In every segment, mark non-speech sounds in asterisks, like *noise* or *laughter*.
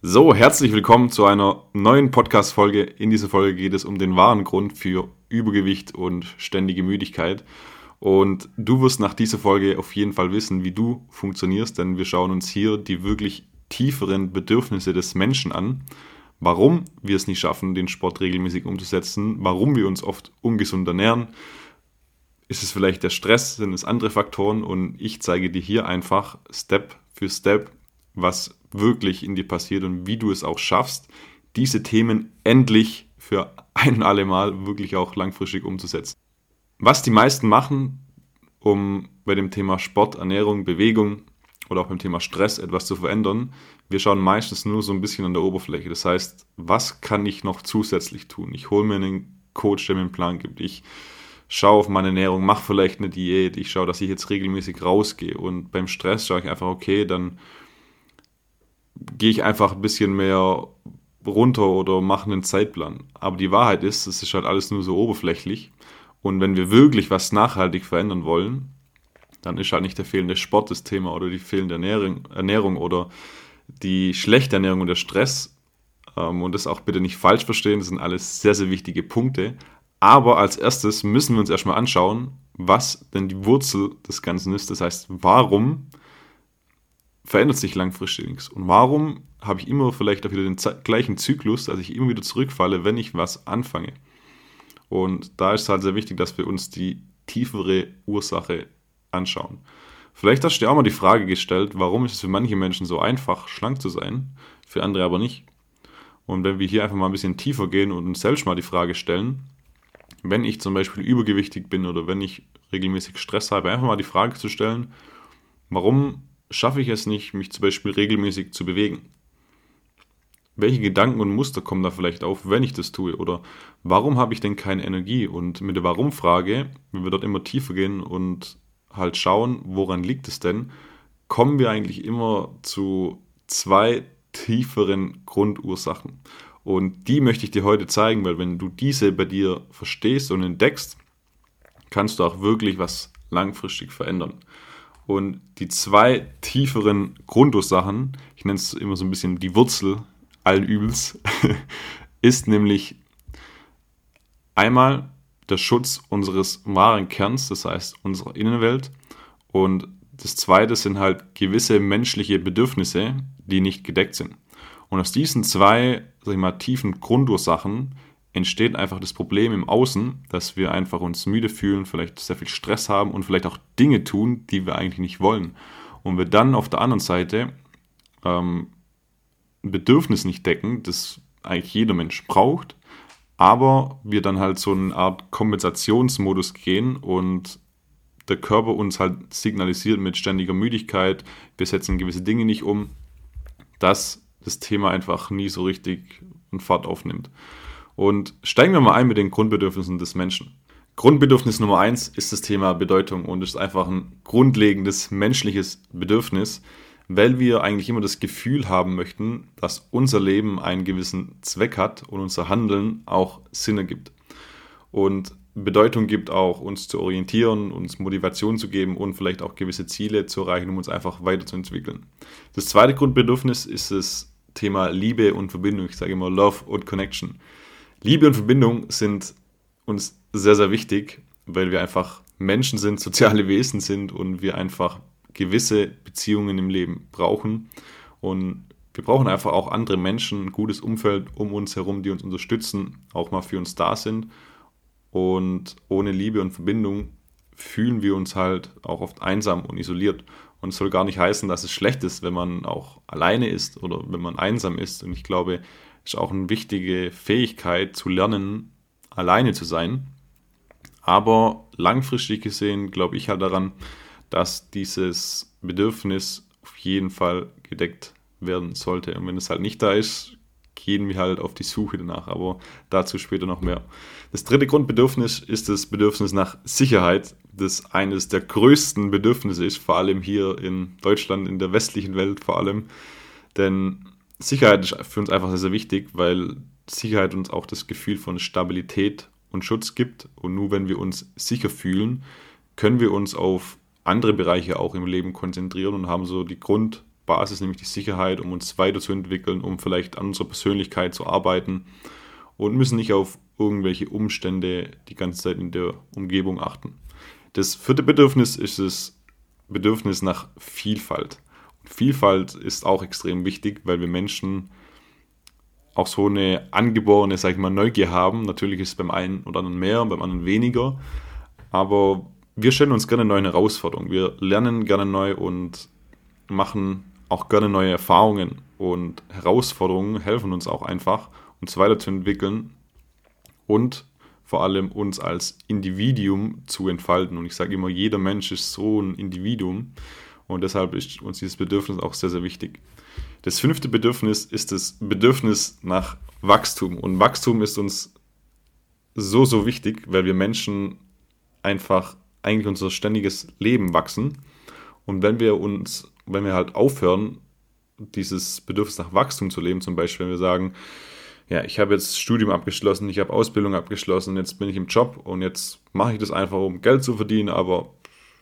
So, herzlich willkommen zu einer neuen Podcast-Folge. In dieser Folge geht es um den wahren Grund für Übergewicht und ständige Müdigkeit. Und du wirst nach dieser Folge auf jeden Fall wissen, wie du funktionierst, denn wir schauen uns hier die wirklich tieferen Bedürfnisse des Menschen an. Warum wir es nicht schaffen, den Sport regelmäßig umzusetzen, warum wir uns oft ungesund ernähren. Ist es vielleicht der Stress, sind es andere Faktoren? Und ich zeige dir hier einfach Step für Step, was wirklich in dir passiert und wie du es auch schaffst, diese Themen endlich für ein und alle Mal wirklich auch langfristig umzusetzen. Was die meisten machen, um bei dem Thema Sport, Ernährung, Bewegung oder auch beim Thema Stress etwas zu verändern, wir schauen meistens nur so ein bisschen an der Oberfläche. Das heißt, was kann ich noch zusätzlich tun? Ich hole mir einen Coach, der mir einen Plan gibt. Ich schaue auf meine Ernährung, mache vielleicht eine Diät. Ich schaue, dass ich jetzt regelmäßig rausgehe. Und beim Stress schaue ich einfach, okay, dann gehe ich einfach ein bisschen mehr runter oder mache einen Zeitplan. Aber die Wahrheit ist, es ist halt alles nur so oberflächlich. Und wenn wir wirklich was nachhaltig verändern wollen, dann ist halt nicht der fehlende Sport das Thema oder die fehlende Ernährung, oder die schlechte Ernährung und der Stress. Ähm, und das auch bitte nicht falsch verstehen, das sind alles sehr, sehr wichtige Punkte. Aber als erstes müssen wir uns erstmal anschauen, was denn die Wurzel des Ganzen ist. Das heißt, warum verändert sich langfristig nichts. Und warum habe ich immer vielleicht auch wieder den gleichen Zyklus, dass ich immer wieder zurückfalle, wenn ich was anfange? Und da ist es halt sehr wichtig, dass wir uns die tiefere Ursache anschauen. Vielleicht hast du dir auch mal die Frage gestellt, warum ist es für manche Menschen so einfach, schlank zu sein, für andere aber nicht. Und wenn wir hier einfach mal ein bisschen tiefer gehen und uns selbst mal die Frage stellen, wenn ich zum Beispiel übergewichtig bin oder wenn ich regelmäßig Stress habe, einfach mal die Frage zu stellen, warum schaffe ich es nicht, mich zum Beispiel regelmäßig zu bewegen? Welche Gedanken und Muster kommen da vielleicht auf, wenn ich das tue? Oder warum habe ich denn keine Energie? Und mit der Warum-Frage, wenn wir dort immer tiefer gehen und halt schauen, woran liegt es denn, kommen wir eigentlich immer zu zwei tieferen Grundursachen. Und die möchte ich dir heute zeigen, weil wenn du diese bei dir verstehst und entdeckst, kannst du auch wirklich was langfristig verändern. Und die zwei tieferen Grundursachen, ich nenne es immer so ein bisschen die Wurzel allen Übels, *laughs* ist nämlich einmal der Schutz unseres wahren Kerns, das heißt unserer Innenwelt. Und das zweite sind halt gewisse menschliche Bedürfnisse, die nicht gedeckt sind. Und aus diesen zwei, sag ich mal, tiefen Grundursachen entsteht einfach das Problem im Außen, dass wir einfach uns müde fühlen, vielleicht sehr viel Stress haben und vielleicht auch Dinge tun, die wir eigentlich nicht wollen. Und wir dann auf der anderen Seite ähm, ein Bedürfnis nicht decken, das eigentlich jeder Mensch braucht, aber wir dann halt so eine Art Kompensationsmodus gehen und der Körper uns halt signalisiert mit ständiger Müdigkeit, wir setzen gewisse Dinge nicht um, dass das Thema einfach nie so richtig einen Fahrt aufnimmt. Und steigen wir mal ein mit den Grundbedürfnissen des Menschen. Grundbedürfnis Nummer eins ist das Thema Bedeutung und ist einfach ein grundlegendes menschliches Bedürfnis, weil wir eigentlich immer das Gefühl haben möchten, dass unser Leben einen gewissen Zweck hat und unser Handeln auch Sinn ergibt. Und Bedeutung gibt auch, uns zu orientieren, uns Motivation zu geben und vielleicht auch gewisse Ziele zu erreichen, um uns einfach weiterzuentwickeln. Das zweite Grundbedürfnis ist das Thema Liebe und Verbindung. Ich sage immer Love und Connection. Liebe und Verbindung sind uns sehr, sehr wichtig, weil wir einfach Menschen sind, soziale Wesen sind und wir einfach gewisse Beziehungen im Leben brauchen. Und wir brauchen einfach auch andere Menschen, ein gutes Umfeld um uns herum, die uns unterstützen, auch mal für uns da sind. Und ohne Liebe und Verbindung fühlen wir uns halt auch oft einsam und isoliert. Und es soll gar nicht heißen, dass es schlecht ist, wenn man auch alleine ist oder wenn man einsam ist. Und ich glaube, ist auch eine wichtige Fähigkeit zu lernen, alleine zu sein. Aber langfristig gesehen glaube ich halt daran, dass dieses Bedürfnis auf jeden Fall gedeckt werden sollte. Und wenn es halt nicht da ist, gehen wir halt auf die Suche danach. Aber dazu später noch mehr. Das dritte Grundbedürfnis ist das Bedürfnis nach Sicherheit, das eines der größten Bedürfnisse ist, vor allem hier in Deutschland, in der westlichen Welt vor allem. Denn Sicherheit ist für uns einfach sehr, sehr wichtig, weil Sicherheit uns auch das Gefühl von Stabilität und Schutz gibt. Und nur wenn wir uns sicher fühlen, können wir uns auf andere Bereiche auch im Leben konzentrieren und haben so die Grund, Basis, nämlich die Sicherheit, um uns weiterzuentwickeln, um vielleicht an unserer Persönlichkeit zu arbeiten und müssen nicht auf irgendwelche Umstände die ganze Zeit in der Umgebung achten. Das vierte Bedürfnis ist das Bedürfnis nach Vielfalt. Vielfalt ist auch extrem wichtig, weil wir Menschen auch so eine angeborene, sag ich mal, Neugier haben. Natürlich ist es beim einen oder anderen mehr, beim anderen weniger. Aber wir stellen uns gerne neue Herausforderungen. Wir lernen gerne neu und machen auch gerne neue Erfahrungen. Und Herausforderungen helfen uns auch einfach, uns weiterzuentwickeln und vor allem uns als Individuum zu entfalten. Und ich sage immer, jeder Mensch ist so ein Individuum. Und deshalb ist uns dieses Bedürfnis auch sehr, sehr wichtig. Das fünfte Bedürfnis ist das Bedürfnis nach Wachstum. Und Wachstum ist uns so, so wichtig, weil wir Menschen einfach eigentlich unser ständiges Leben wachsen. Und wenn wir uns, wenn wir halt aufhören, dieses Bedürfnis nach Wachstum zu leben, zum Beispiel, wenn wir sagen, ja, ich habe jetzt Studium abgeschlossen, ich habe Ausbildung abgeschlossen, jetzt bin ich im Job und jetzt mache ich das einfach, um Geld zu verdienen, aber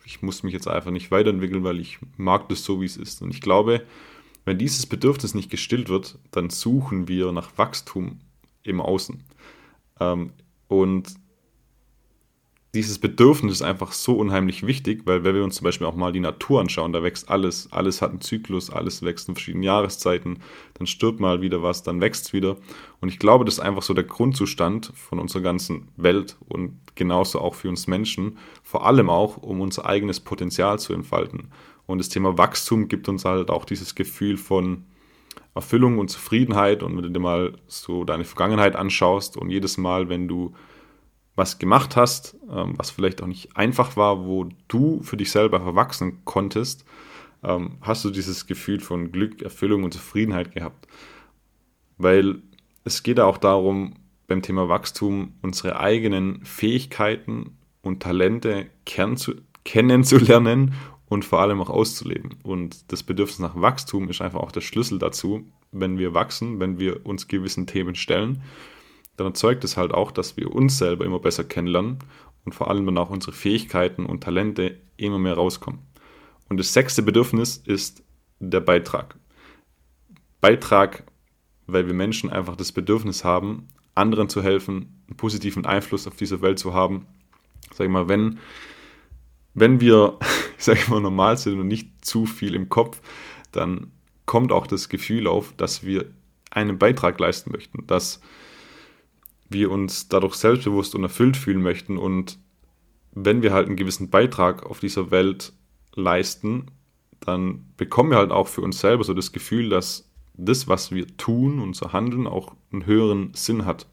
ich muss mich jetzt einfach nicht weiterentwickeln, weil ich mag das so, wie es ist. Und ich glaube, wenn dieses Bedürfnis nicht gestillt wird, dann suchen wir nach Wachstum im Außen. Ähm, und dieses Bedürfnis ist einfach so unheimlich wichtig, weil wenn wir uns zum Beispiel auch mal die Natur anschauen, da wächst alles, alles hat einen Zyklus, alles wächst in verschiedenen Jahreszeiten, dann stirbt mal wieder was, dann wächst es wieder. Und ich glaube, das ist einfach so der Grundzustand von unserer ganzen Welt und genauso auch für uns Menschen, vor allem auch, um unser eigenes Potenzial zu entfalten. Und das Thema Wachstum gibt uns halt auch dieses Gefühl von Erfüllung und Zufriedenheit. Und wenn du dir mal so deine Vergangenheit anschaust und jedes Mal, wenn du was gemacht hast, ähm, was vielleicht auch nicht einfach war, wo du für dich selber verwachsen konntest, ähm, hast du dieses Gefühl von Glück, Erfüllung und Zufriedenheit gehabt. Weil es geht auch darum, beim Thema Wachstum unsere eigenen Fähigkeiten und Talente kennenzulernen und vor allem auch auszuleben. Und das Bedürfnis nach Wachstum ist einfach auch der Schlüssel dazu, wenn wir wachsen, wenn wir uns gewissen Themen stellen dann erzeugt es halt auch, dass wir uns selber immer besser kennenlernen und vor allem dann auch unsere Fähigkeiten und Talente immer mehr rauskommen. Und das sechste Bedürfnis ist der Beitrag. Beitrag, weil wir Menschen einfach das Bedürfnis haben, anderen zu helfen, einen positiven Einfluss auf diese Welt zu haben. Sag ich mal, wenn, wenn wir, *laughs* sag ich mal, normal sind und nicht zu viel im Kopf, dann kommt auch das Gefühl auf, dass wir einen Beitrag leisten möchten, dass wir uns dadurch selbstbewusst und erfüllt fühlen möchten. Und wenn wir halt einen gewissen Beitrag auf dieser Welt leisten, dann bekommen wir halt auch für uns selber so das Gefühl, dass das, was wir tun, unser Handeln auch einen höheren Sinn hat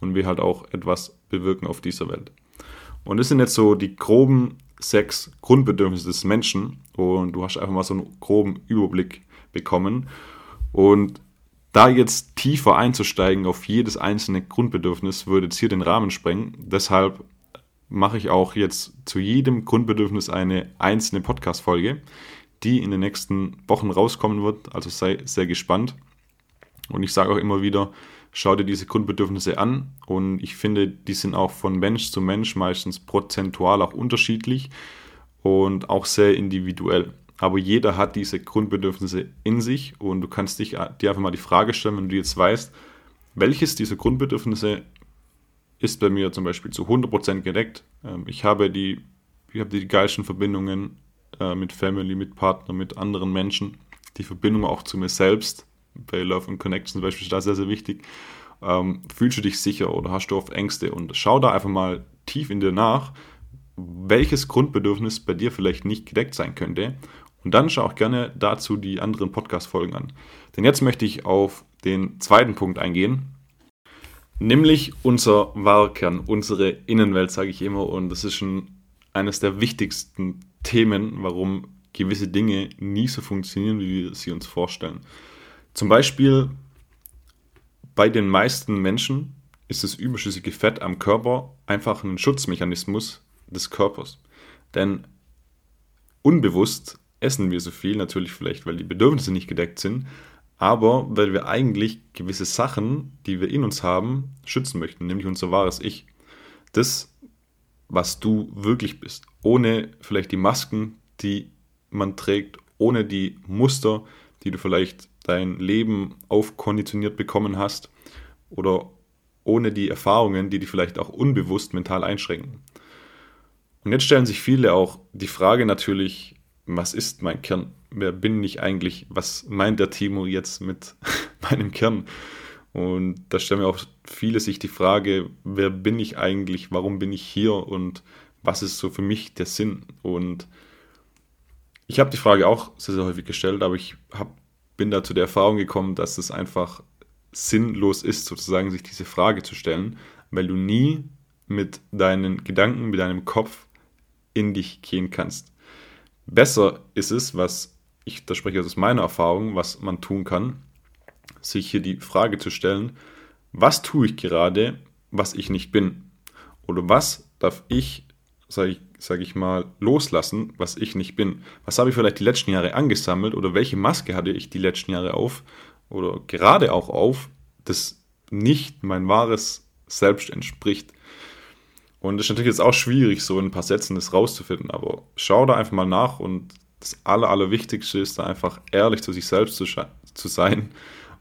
und wir halt auch etwas bewirken auf dieser Welt. Und das sind jetzt so die groben sechs Grundbedürfnisse des Menschen und du hast einfach mal so einen groben Überblick bekommen. Und da jetzt tiefer einzusteigen auf jedes einzelne Grundbedürfnis würde jetzt hier den Rahmen sprengen. Deshalb mache ich auch jetzt zu jedem Grundbedürfnis eine einzelne Podcast-Folge, die in den nächsten Wochen rauskommen wird. Also sei sehr gespannt. Und ich sage auch immer wieder, schau dir diese Grundbedürfnisse an. Und ich finde, die sind auch von Mensch zu Mensch meistens prozentual auch unterschiedlich und auch sehr individuell aber jeder hat diese Grundbedürfnisse in sich und du kannst dich, dir einfach mal die Frage stellen, wenn du jetzt weißt, welches dieser Grundbedürfnisse ist bei mir zum Beispiel zu 100% gedeckt. Ähm, ich habe die, ich habe die geilsten Verbindungen äh, mit Family, mit Partner, mit anderen Menschen. Die Verbindung auch zu mir selbst, bei Love and Connection zum Beispiel ist da sehr, sehr wichtig. Ähm, fühlst du dich sicher oder hast du oft Ängste? Und schau da einfach mal tief in dir nach, welches Grundbedürfnis bei dir vielleicht nicht gedeckt sein könnte und dann schau auch gerne dazu die anderen Podcast-Folgen an. Denn jetzt möchte ich auf den zweiten Punkt eingehen, nämlich unser Wahlkern, unsere Innenwelt, sage ich immer. Und das ist schon eines der wichtigsten Themen, warum gewisse Dinge nie so funktionieren, wie wir sie uns vorstellen. Zum Beispiel bei den meisten Menschen ist das überschüssige Fett am Körper einfach ein Schutzmechanismus des Körpers. Denn unbewusst essen wir so viel, natürlich vielleicht, weil die Bedürfnisse nicht gedeckt sind, aber weil wir eigentlich gewisse Sachen, die wir in uns haben, schützen möchten, nämlich unser wahres Ich. Das, was du wirklich bist, ohne vielleicht die Masken, die man trägt, ohne die Muster, die du vielleicht dein Leben aufkonditioniert bekommen hast oder ohne die Erfahrungen, die dich vielleicht auch unbewusst mental einschränken. Und jetzt stellen sich viele auch die Frage natürlich, was ist mein Kern? Wer bin ich eigentlich? Was meint der Timo jetzt mit *laughs* meinem Kern? Und da stellen mir auch viele sich die Frage, wer bin ich eigentlich? Warum bin ich hier? Und was ist so für mich der Sinn? Und ich habe die Frage auch sehr, sehr häufig gestellt, aber ich hab, bin da zu der Erfahrung gekommen, dass es einfach sinnlos ist, sozusagen sich diese Frage zu stellen, weil du nie mit deinen Gedanken, mit deinem Kopf in dich gehen kannst. Besser ist es, was ich, da spreche ich aus meiner Erfahrung, was man tun kann, sich hier die Frage zu stellen, was tue ich gerade, was ich nicht bin? Oder was darf ich, sage ich, sag ich mal, loslassen, was ich nicht bin? Was habe ich vielleicht die letzten Jahre angesammelt oder welche Maske hatte ich die letzten Jahre auf oder gerade auch auf, das nicht mein wahres Selbst entspricht? Und es ist natürlich jetzt auch schwierig, so in ein paar Sätzen das rauszufinden, aber schau da einfach mal nach und das Aller, Allerwichtigste ist da einfach ehrlich zu sich selbst zu, zu sein.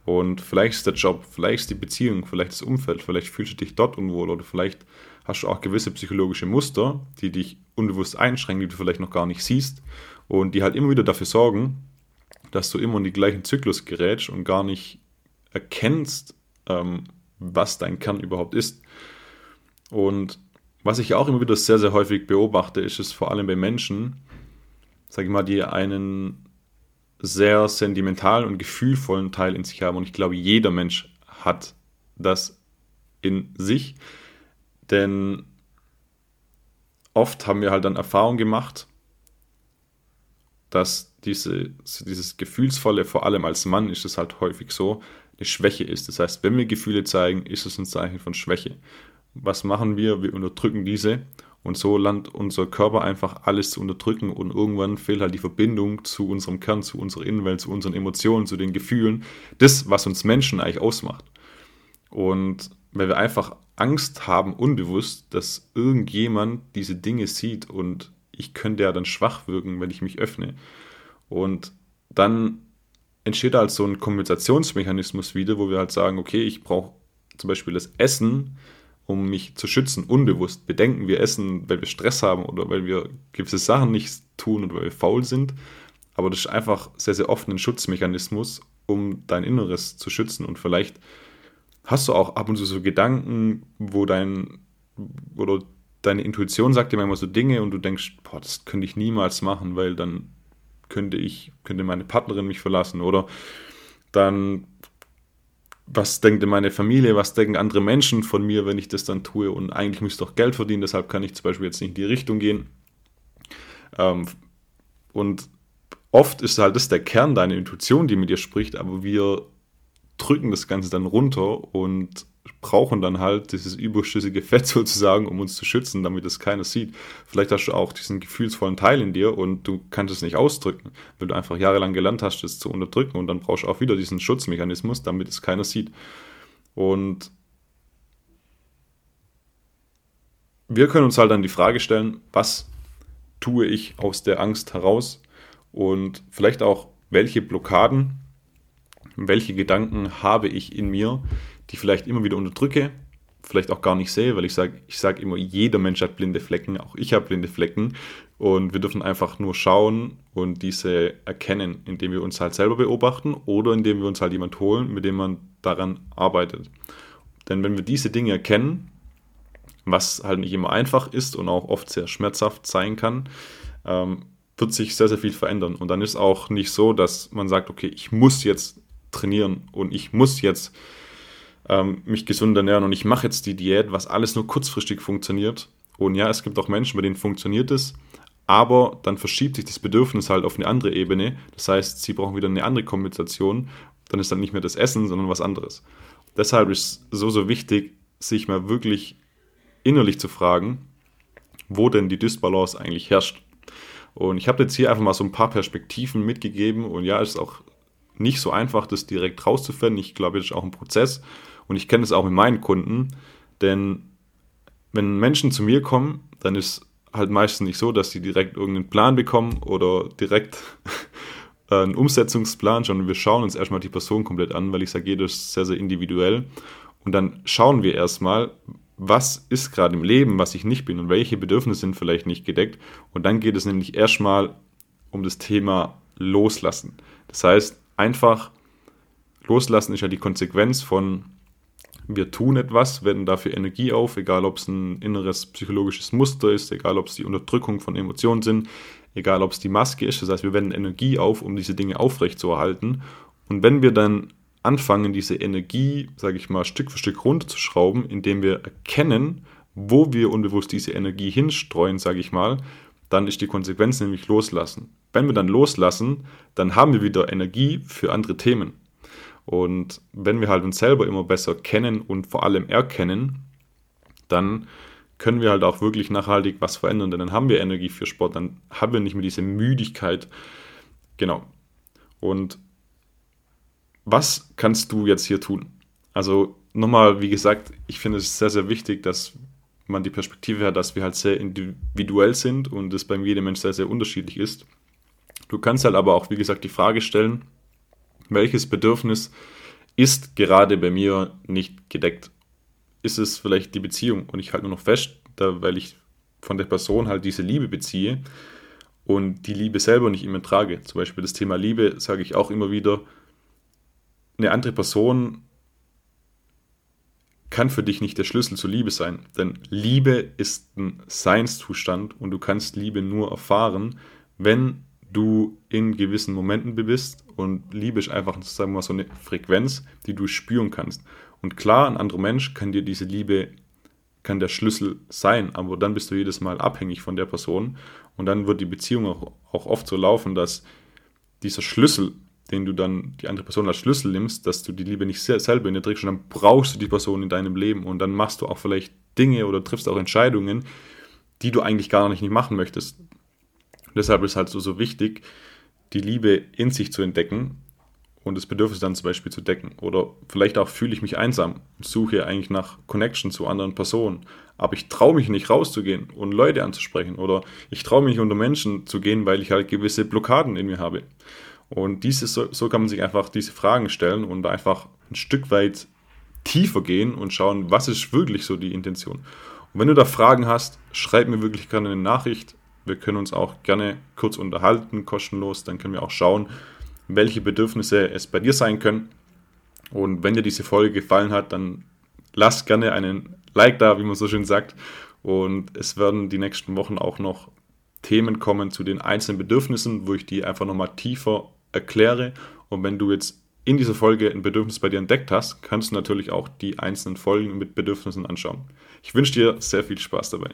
Und vielleicht ist der Job, vielleicht ist die Beziehung, vielleicht das Umfeld, vielleicht fühlst du dich dort unwohl oder vielleicht hast du auch gewisse psychologische Muster, die dich unbewusst einschränken, die du vielleicht noch gar nicht siehst und die halt immer wieder dafür sorgen, dass du immer in den gleichen Zyklus gerätst und gar nicht erkennst, ähm, was dein Kern überhaupt ist. Und was ich auch immer wieder sehr, sehr häufig beobachte, ist es vor allem bei Menschen, sage ich mal, die einen sehr sentimentalen und gefühlvollen Teil in sich haben. Und ich glaube, jeder Mensch hat das in sich. Denn oft haben wir halt dann Erfahrung gemacht, dass diese, dieses Gefühlsvolle, vor allem als Mann ist es halt häufig so, eine Schwäche ist. Das heißt, wenn wir Gefühle zeigen, ist es ein Zeichen von Schwäche was machen wir? Wir unterdrücken diese und so lernt unser Körper einfach alles zu unterdrücken und irgendwann fehlt halt die Verbindung zu unserem Kern, zu unserer Innenwelt, zu unseren Emotionen, zu den Gefühlen. Das, was uns Menschen eigentlich ausmacht. Und weil wir einfach Angst haben, unbewusst, dass irgendjemand diese Dinge sieht und ich könnte ja dann schwach wirken, wenn ich mich öffne. Und dann entsteht halt so ein Kompensationsmechanismus wieder, wo wir halt sagen, okay, ich brauche zum Beispiel das Essen, um mich zu schützen, unbewusst. Bedenken wir essen, weil wir Stress haben oder weil wir gewisse Sachen nicht tun oder weil wir faul sind. Aber das ist einfach sehr, sehr oft ein Schutzmechanismus, um dein Inneres zu schützen. Und vielleicht hast du auch ab und zu so Gedanken, wo dein oder deine Intuition sagt dir manchmal so Dinge und du denkst, boah, das könnte ich niemals machen, weil dann könnte ich, könnte meine Partnerin mich verlassen oder dann was denkt meine Familie, was denken andere Menschen von mir, wenn ich das dann tue und eigentlich müsste ich doch Geld verdienen, deshalb kann ich zum Beispiel jetzt nicht in die Richtung gehen. Ähm, und oft ist halt das der Kern deiner Intuition, die mit dir spricht, aber wir drücken das Ganze dann runter und brauchen dann halt dieses überschüssige Fett *laughs* sozusagen, um uns zu schützen, damit es keiner sieht. Vielleicht hast du auch diesen gefühlsvollen Teil in dir und du kannst es nicht ausdrücken, weil du einfach jahrelang gelernt hast, es zu unterdrücken und dann brauchst du auch wieder diesen Schutzmechanismus, damit es keiner sieht. Und wir können uns halt dann die Frage stellen, was tue ich aus der Angst heraus und vielleicht auch, welche Blockaden, welche Gedanken habe ich in mir, die vielleicht immer wieder unterdrücke, vielleicht auch gar nicht sehe, weil ich sage, ich sage immer, jeder Mensch hat blinde Flecken, auch ich habe blinde Flecken und wir dürfen einfach nur schauen und diese erkennen, indem wir uns halt selber beobachten oder indem wir uns halt jemand holen, mit dem man daran arbeitet. Denn wenn wir diese Dinge erkennen, was halt nicht immer einfach ist und auch oft sehr schmerzhaft sein kann, ähm, wird sich sehr, sehr viel verändern. Und dann ist auch nicht so, dass man sagt, okay, ich muss jetzt trainieren und ich muss jetzt ähm, mich gesund ernähren und ich mache jetzt die Diät, was alles nur kurzfristig funktioniert. Und ja, es gibt auch Menschen, bei denen funktioniert es, aber dann verschiebt sich das Bedürfnis halt auf eine andere Ebene. Das heißt, sie brauchen wieder eine andere Kompensation. Dann ist dann nicht mehr das Essen, sondern was anderes. Deshalb ist es so, so wichtig, sich mal wirklich innerlich zu fragen, wo denn die Dysbalance eigentlich herrscht. Und ich habe jetzt hier einfach mal so ein paar Perspektiven mitgegeben und ja, es ist auch nicht so einfach, das direkt rauszufinden. Ich glaube, das ist auch ein Prozess. Und ich kenne das auch mit meinen Kunden, denn wenn Menschen zu mir kommen, dann ist halt meistens nicht so, dass sie direkt irgendeinen Plan bekommen oder direkt *laughs* einen Umsetzungsplan, sondern wir schauen uns erstmal die Person komplett an, weil ich sage, jeder ist sehr, sehr individuell. Und dann schauen wir erstmal, was ist gerade im Leben, was ich nicht bin und welche Bedürfnisse sind vielleicht nicht gedeckt. Und dann geht es nämlich erstmal um das Thema Loslassen. Das heißt, einfach loslassen ist ja die Konsequenz von wir tun etwas, wenden dafür Energie auf, egal ob es ein inneres psychologisches Muster ist, egal ob es die Unterdrückung von Emotionen sind, egal ob es die Maske ist. Das heißt, wir wenden Energie auf, um diese Dinge aufrechtzuerhalten. Und wenn wir dann anfangen, diese Energie, sage ich mal, Stück für Stück runterzuschrauben, indem wir erkennen, wo wir unbewusst diese Energie hinstreuen, sage ich mal, dann ist die Konsequenz nämlich loslassen. Wenn wir dann loslassen, dann haben wir wieder Energie für andere Themen. Und wenn wir halt uns selber immer besser kennen und vor allem erkennen, dann können wir halt auch wirklich nachhaltig was verändern, denn dann haben wir Energie für Sport, dann haben wir nicht mehr diese Müdigkeit. Genau. Und was kannst du jetzt hier tun? Also nochmal, wie gesagt, ich finde es sehr, sehr wichtig, dass man die Perspektive hat, dass wir halt sehr individuell sind und es beim jedem Mensch sehr, sehr unterschiedlich ist. Du kannst halt aber auch, wie gesagt, die Frage stellen, welches Bedürfnis ist gerade bei mir nicht gedeckt? Ist es vielleicht die Beziehung? Und ich halte nur noch fest, da, weil ich von der Person halt diese Liebe beziehe und die Liebe selber nicht immer trage. Zum Beispiel das Thema Liebe sage ich auch immer wieder, eine andere Person kann für dich nicht der Schlüssel zur Liebe sein. Denn Liebe ist ein Seinszustand und du kannst Liebe nur erfahren, wenn du in gewissen Momenten bist und Liebe ist einfach, sagen mal, so eine Frequenz, die du spüren kannst. Und klar, ein anderer Mensch kann dir diese Liebe, kann der Schlüssel sein, aber dann bist du jedes Mal abhängig von der Person. Und dann wird die Beziehung auch, auch oft so laufen, dass dieser Schlüssel, den du dann die andere Person als Schlüssel nimmst, dass du die Liebe nicht selber in dir trägst und dann brauchst du die Person in deinem Leben. Und dann machst du auch vielleicht Dinge oder triffst auch Entscheidungen, die du eigentlich gar nicht machen möchtest deshalb ist halt so, so wichtig, die Liebe in sich zu entdecken und das Bedürfnis dann zum Beispiel zu decken. Oder vielleicht auch fühle ich mich einsam und suche eigentlich nach Connection zu anderen Personen. Aber ich traue mich nicht rauszugehen und Leute anzusprechen. Oder ich traue mich unter Menschen zu gehen, weil ich halt gewisse Blockaden in mir habe. Und dieses, so, kann man sich einfach diese Fragen stellen und einfach ein Stück weit tiefer gehen und schauen, was ist wirklich so die Intention. Und wenn du da Fragen hast, schreib mir wirklich gerne eine Nachricht wir können uns auch gerne kurz unterhalten, kostenlos. Dann können wir auch schauen, welche Bedürfnisse es bei dir sein können. Und wenn dir diese Folge gefallen hat, dann lass gerne einen Like da, wie man so schön sagt. Und es werden die nächsten Wochen auch noch Themen kommen zu den einzelnen Bedürfnissen, wo ich die einfach nochmal tiefer erkläre. Und wenn du jetzt in dieser Folge ein Bedürfnis bei dir entdeckt hast, kannst du natürlich auch die einzelnen Folgen mit Bedürfnissen anschauen. Ich wünsche dir sehr viel Spaß dabei.